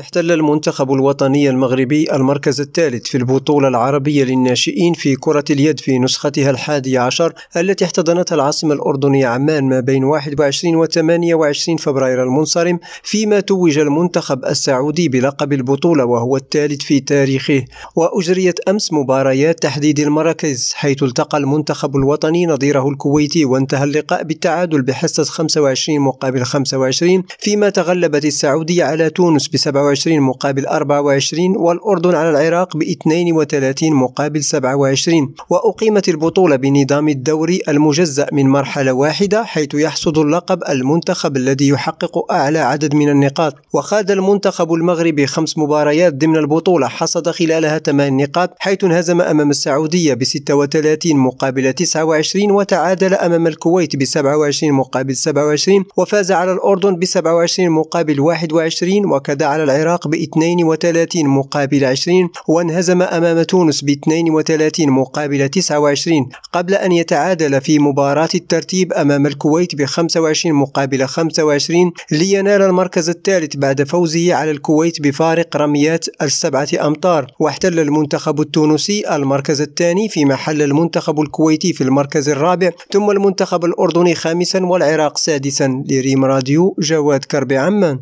احتل المنتخب الوطني المغربي المركز الثالث في البطولة العربية للناشئين في كرة اليد في نسختها الحادية عشر التي احتضنتها العاصمة الأردنية عمان ما بين 21 و 28 فبراير المنصرم فيما توج المنتخب السعودي بلقب البطولة وهو الثالث في تاريخه. وأجريت أمس مباريات تحديد المراكز حيث التقى المنتخب الوطني نظيره الكويتي وانتهى اللقاء بالتعادل بحصة 25 مقابل 25 فيما تغلبت السعودية على تونس بسبب 27 مقابل 24 والأردن على العراق ب 32 مقابل 27 وأقيمت البطولة بنظام الدوري المجزأ من مرحلة واحدة حيث يحصد اللقب المنتخب الذي يحقق أعلى عدد من النقاط. وخاض المنتخب المغربي خمس مباريات ضمن البطولة حصد خلالها 8 نقاط حيث انهزم أمام السعودية ب 36 مقابل 29 وتعادل أمام الكويت ب 27 مقابل 27 وفاز على الأردن ب 27 مقابل 21 وكذا على العراق ب 32 مقابل 20 وانهزم أمام تونس ب 32 مقابل 29 قبل أن يتعادل في مباراة الترتيب أمام الكويت ب 25 مقابل 25 لينال المركز الثالث بعد فوزه على الكويت بفارق رميات السبعة أمتار. واحتل المنتخب التونسي المركز الثاني في محل المنتخب الكويتي في المركز الرابع ثم المنتخب الأردني خامسا والعراق سادسا. لريم راديو جواد كربي عمان.